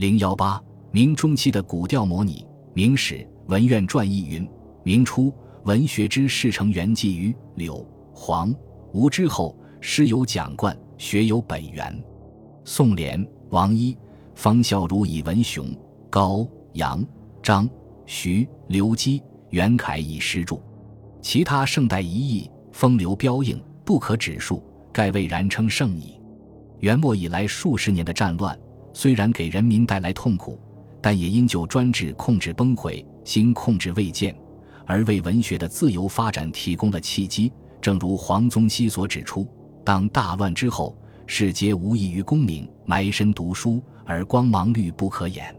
零幺八，明中期的古调模拟。明史文苑传译云：明初，文学之士成源记于柳、黄、吴之后，诗有蒋冠，学有本源。宋濂、王一、方孝孺以文雄，高、杨、张、徐、刘基、袁凯以诗著。其他盛代一役，风流标映，不可指数，盖未然称盛矣。元末以来数十年的战乱，虽然给人民带来痛苦。但也因旧专制控制崩溃，新控制未见，而为文学的自由发展提供了契机。正如黄宗羲所指出：“当大乱之后，世皆无异于功名，埋身读书，而光芒绿不可掩。”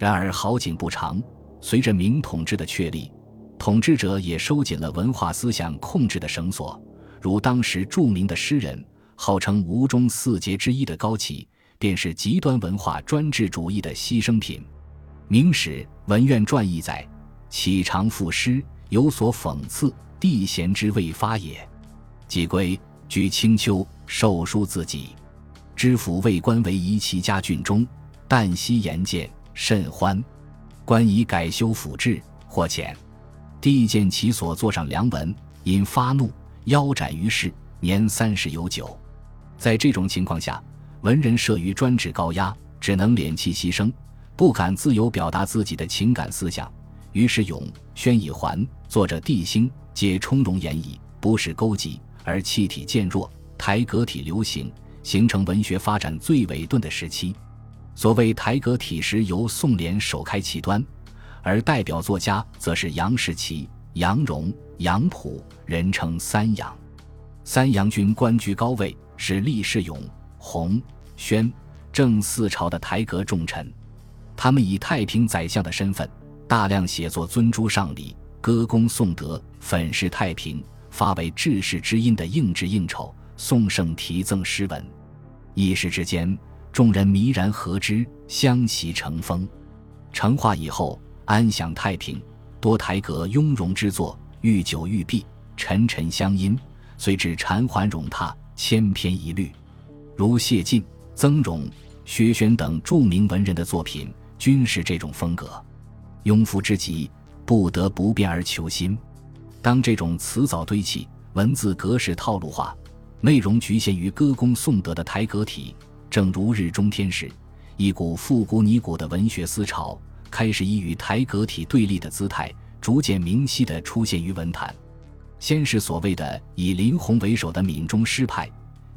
然而好景不长，随着明统治的确立，统治者也收紧了文化思想控制的绳索。如当时著名的诗人，号称吴中四杰之一的高启。便是极端文化专制主义的牺牲品。《明史文苑传》记载：“启长赋诗，有所讽刺，帝贤之未发也。既归，居清秋，受书自己。知府为官为仪其家郡中，旦夕言见，甚欢。官以改修府制，或遣。帝见其所作上良文，因发怒，腰斩于市，年三十有九。在这种情况下。”文人慑于专制高压，只能敛气牺牲，不敢自由表达自己的情感思想。于是咏、宣以还、作者帝兴，皆充容言矣，不是勾稽，而气体渐弱，台阁体流行，形成文学发展最伟顿的时期。所谓台阁体时，由宋濂首开其端，而代表作家则是杨士奇、杨荣、杨溥，人称三杨。三杨军官居高位，是历世勇。洪、宣、郑四朝的台阁重臣，他们以太平宰相的身份，大量写作尊朱上礼、歌功颂德、粉饰太平、发为治世之音的应制应酬、颂圣题赠诗文。一时之间，众人迷然合之，相习成风。成化以后，安享太平，多台阁雍容之作，御酒御毕，沉沉相因，遂至禅环冗沓，千篇一律。如谢晋、曾荣、薛轩等著名文人的作品，均是这种风格。庸夫之极，不得不变而求新。当这种词藻堆砌、文字格式套路化、内容局限于歌功颂德的台阁体，正如日中天时，一股复古拟古的文学思潮开始以与台阁体对立的姿态，逐渐明晰地出现于文坛。先是所谓的以林洪为首的闽中诗派。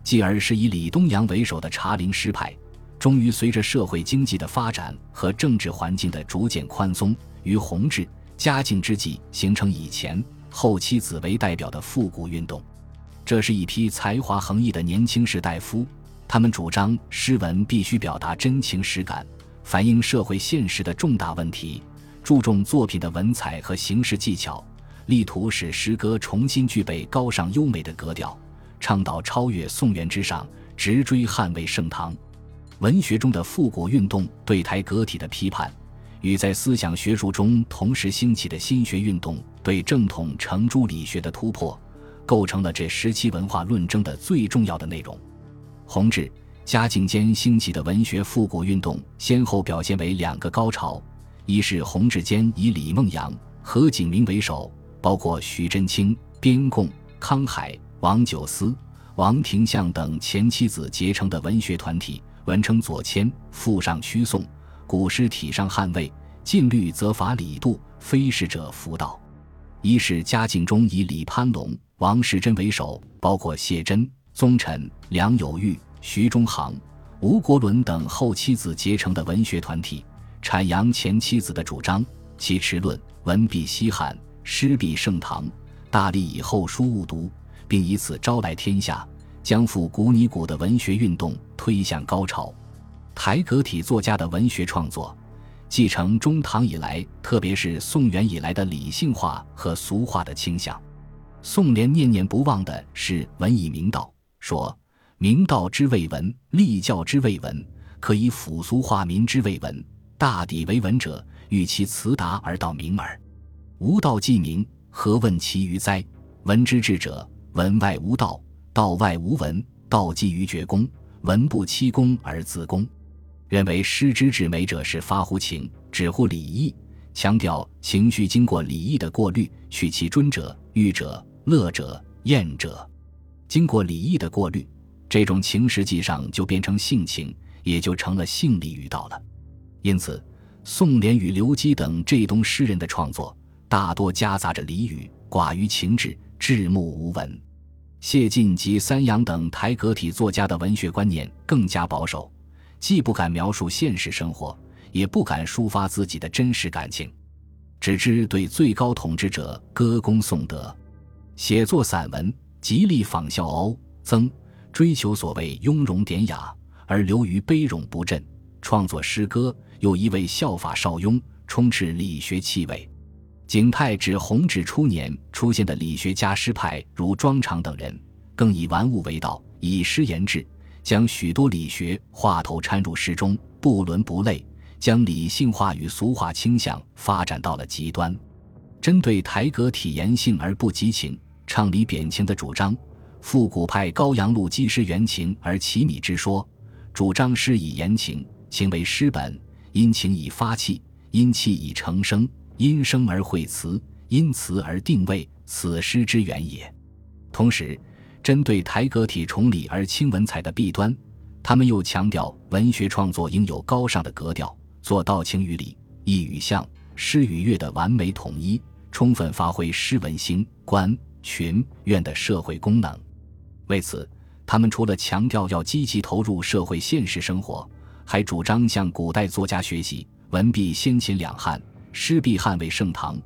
继而是以李东阳为首的茶陵诗派，终于随着社会经济的发展和政治环境的逐渐宽松，于弘治、嘉靖之际形成以前、后期子为代表的复古运动。这是一批才华横溢的年轻士大夫，他们主张诗文必须表达真情实感，反映社会现实的重大问题，注重作品的文采和形式技巧，力图使诗歌重新具备高尚优美的格调。倡导超越宋元之上，直追捍卫盛唐。文学中的复古运动对台阁体的批判，与在思想学术中同时兴起的新学运动对正统程朱理学的突破，构成了这时期文化论争的最重要的内容。弘治、嘉靖间兴起的文学复古运动，先后表现为两个高潮：一是弘治间以李梦阳、何景明为首，包括徐祯卿、边贡、康海。王九思、王廷相等前妻子结成的文学团体，文称左迁，附上屈颂，古诗体上捍卫，禁律则罚李杜，非是者服道。一是嘉靖中以李攀龙、王士贞为首，包括谢珍、宗臣梁有玉、徐中行、吴国伦等后妻子结成的文学团体，阐扬前妻子的主张，其持论文必西汉，诗必盛唐，大力以后书误读。并以此招来天下，将复古拟古的文学运动推向高潮。台阁体作家的文学创作，继承中唐以来，特别是宋元以来的理性化和俗化的倾向。宋濂念念不忘的是文以明道，说明道之谓文，立教之谓文，可以抚俗化民之谓文。大抵为文者，欲其辞达而道明耳。无道既明，何问其余哉？文之至者。文外无道，道外无文。道基于绝功，文不期功而自功。认为诗之至美者是发乎情，止乎礼义，强调情绪经过礼义的过滤，取其尊者、欲者、乐者、厌者，经过礼义的过滤，这种情实际上就变成性情，也就成了性礼语道了。因此，宋濂与刘基等这东诗人的创作，大多夹杂着俚语，寡于情志，至目无闻。谢晋及三阳等台阁体作家的文学观念更加保守，既不敢描述现实生活，也不敢抒发自己的真实感情，只知对最高统治者歌功颂德，写作散文极力仿效欧曾，追求所谓雍容典雅，而流于悲冗不振；创作诗歌又一味效法邵雍，充斥理学气味。景泰指弘治初年出现的理学家诗派，如庄长等人，更以玩物为道，以诗言志，将许多理学话头掺入诗中，不伦不类，将理性化与俗化倾向发展到了极端。针对台阁体言性而不及情，唱理贬情的主张，复古派高阳路积诗原情而奇米之说，主张诗以言情，情为诗本，因情以发气，因气以成声。因声而会词，因词而定位，此诗之源也。同时，针对台阁体崇礼而轻文采的弊端，他们又强调文学创作应有高尚的格调，做到情与理、意与象、诗与乐的完美统一，充分发挥诗文兴、观、群、愿的社会功能。为此，他们除了强调要积极投入社会现实生活，还主张向古代作家学习，文必先秦两汉。诗必捍卫盛唐，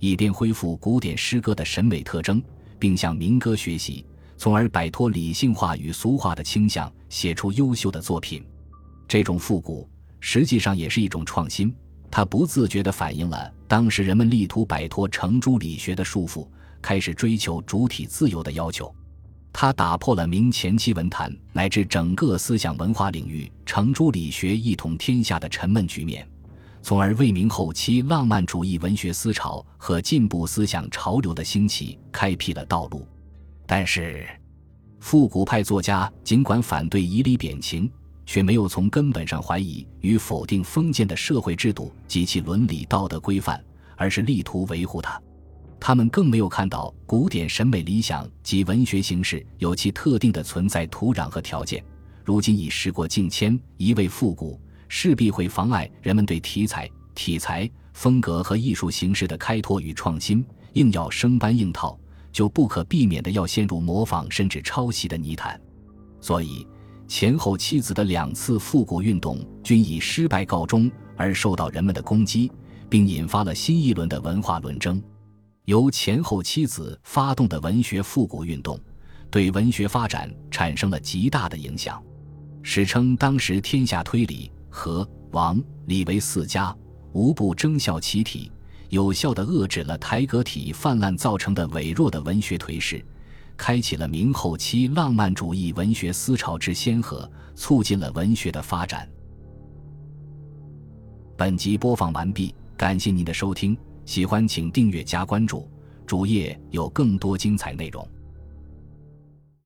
以便恢复古典诗歌的审美特征，并向民歌学习，从而摆脱理性化与俗化的倾向，写出优秀的作品。这种复古实际上也是一种创新，它不自觉地反映了当时人们力图摆脱程朱理学的束缚，开始追求主体自由的要求。它打破了明前期文坛乃至整个思想文化领域程朱理学一统天下的沉闷局面。从而为明后期浪漫主义文学思潮和进步思想潮流的兴起开辟了道路。但是，复古派作家尽管反对以礼贬情，却没有从根本上怀疑与否定封建的社会制度及其伦理道德规范，而是力图维护它。他们更没有看到古典审美理想及文学形式有其特定的存在土壤和条件。如今已时过境迁，一味复古。势必会妨碍人们对题材、题材、风格和艺术形式的开拓与创新。硬要生搬硬套，就不可避免的要陷入模仿甚至抄袭的泥潭。所以，前后妻子的两次复古运动均以失败告终，而受到人们的攻击，并引发了新一轮的文化论争。由前后妻子发动的文学复古运动，对文学发展产生了极大的影响，史称当时天下推理。和王李为四家，无不争效其体，有效地遏制了台阁体泛滥造成的羸弱的文学颓势，开启了明后期浪漫主义文学思潮之先河，促进了文学的发展。本集播放完毕，感谢您的收听，喜欢请订阅加关注，主页有更多精彩内容。